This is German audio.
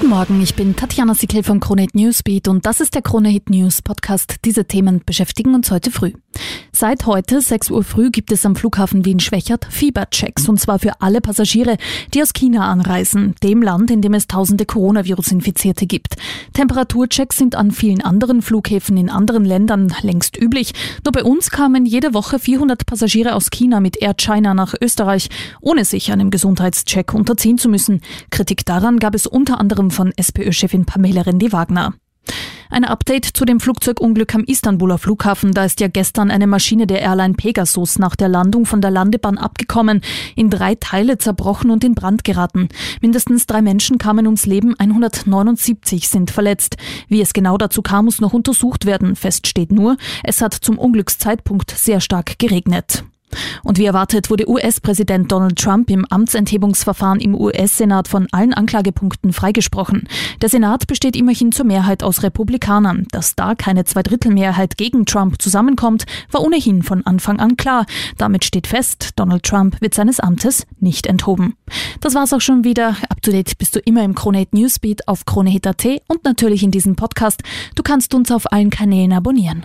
Guten Morgen, ich bin Tatjana Sickel von Kronehit Newsbeat und das ist der Kronehit News Podcast. Diese Themen beschäftigen uns heute früh. Seit heute, 6 Uhr früh, gibt es am Flughafen Wien-Schwächert Fieberchecks und zwar für alle Passagiere, die aus China anreisen, dem Land, in dem es tausende Coronavirus-Infizierte gibt. Temperaturchecks sind an vielen anderen Flughäfen in anderen Ländern längst üblich. Nur bei uns kamen jede Woche 400 Passagiere aus China mit Air China nach Österreich, ohne sich einem Gesundheitscheck unterziehen zu müssen. Kritik daran gab es unter anderem von SPÖ-Chefin Pamela Rendi-Wagner. Ein Update zu dem Flugzeugunglück am Istanbuler Flughafen. Da ist ja gestern eine Maschine der Airline Pegasus nach der Landung von der Landebahn abgekommen, in drei Teile zerbrochen und in Brand geraten. Mindestens drei Menschen kamen ums Leben, 179 sind verletzt. Wie es genau dazu kam, muss noch untersucht werden. Fest steht nur, es hat zum Unglückszeitpunkt sehr stark geregnet. Und wie erwartet wurde US-Präsident Donald Trump im Amtsenthebungsverfahren im US-Senat von allen Anklagepunkten freigesprochen. Der Senat besteht immerhin zur Mehrheit aus Republikanern. Dass da keine Zweidrittelmehrheit gegen Trump zusammenkommt, war ohnehin von Anfang an klar. Damit steht fest, Donald Trump wird seines Amtes nicht enthoben. Das war's auch schon wieder. Up to date bist du immer im Kronehit Newsbeat auf kronehit.at und natürlich in diesem Podcast. Du kannst uns auf allen Kanälen abonnieren.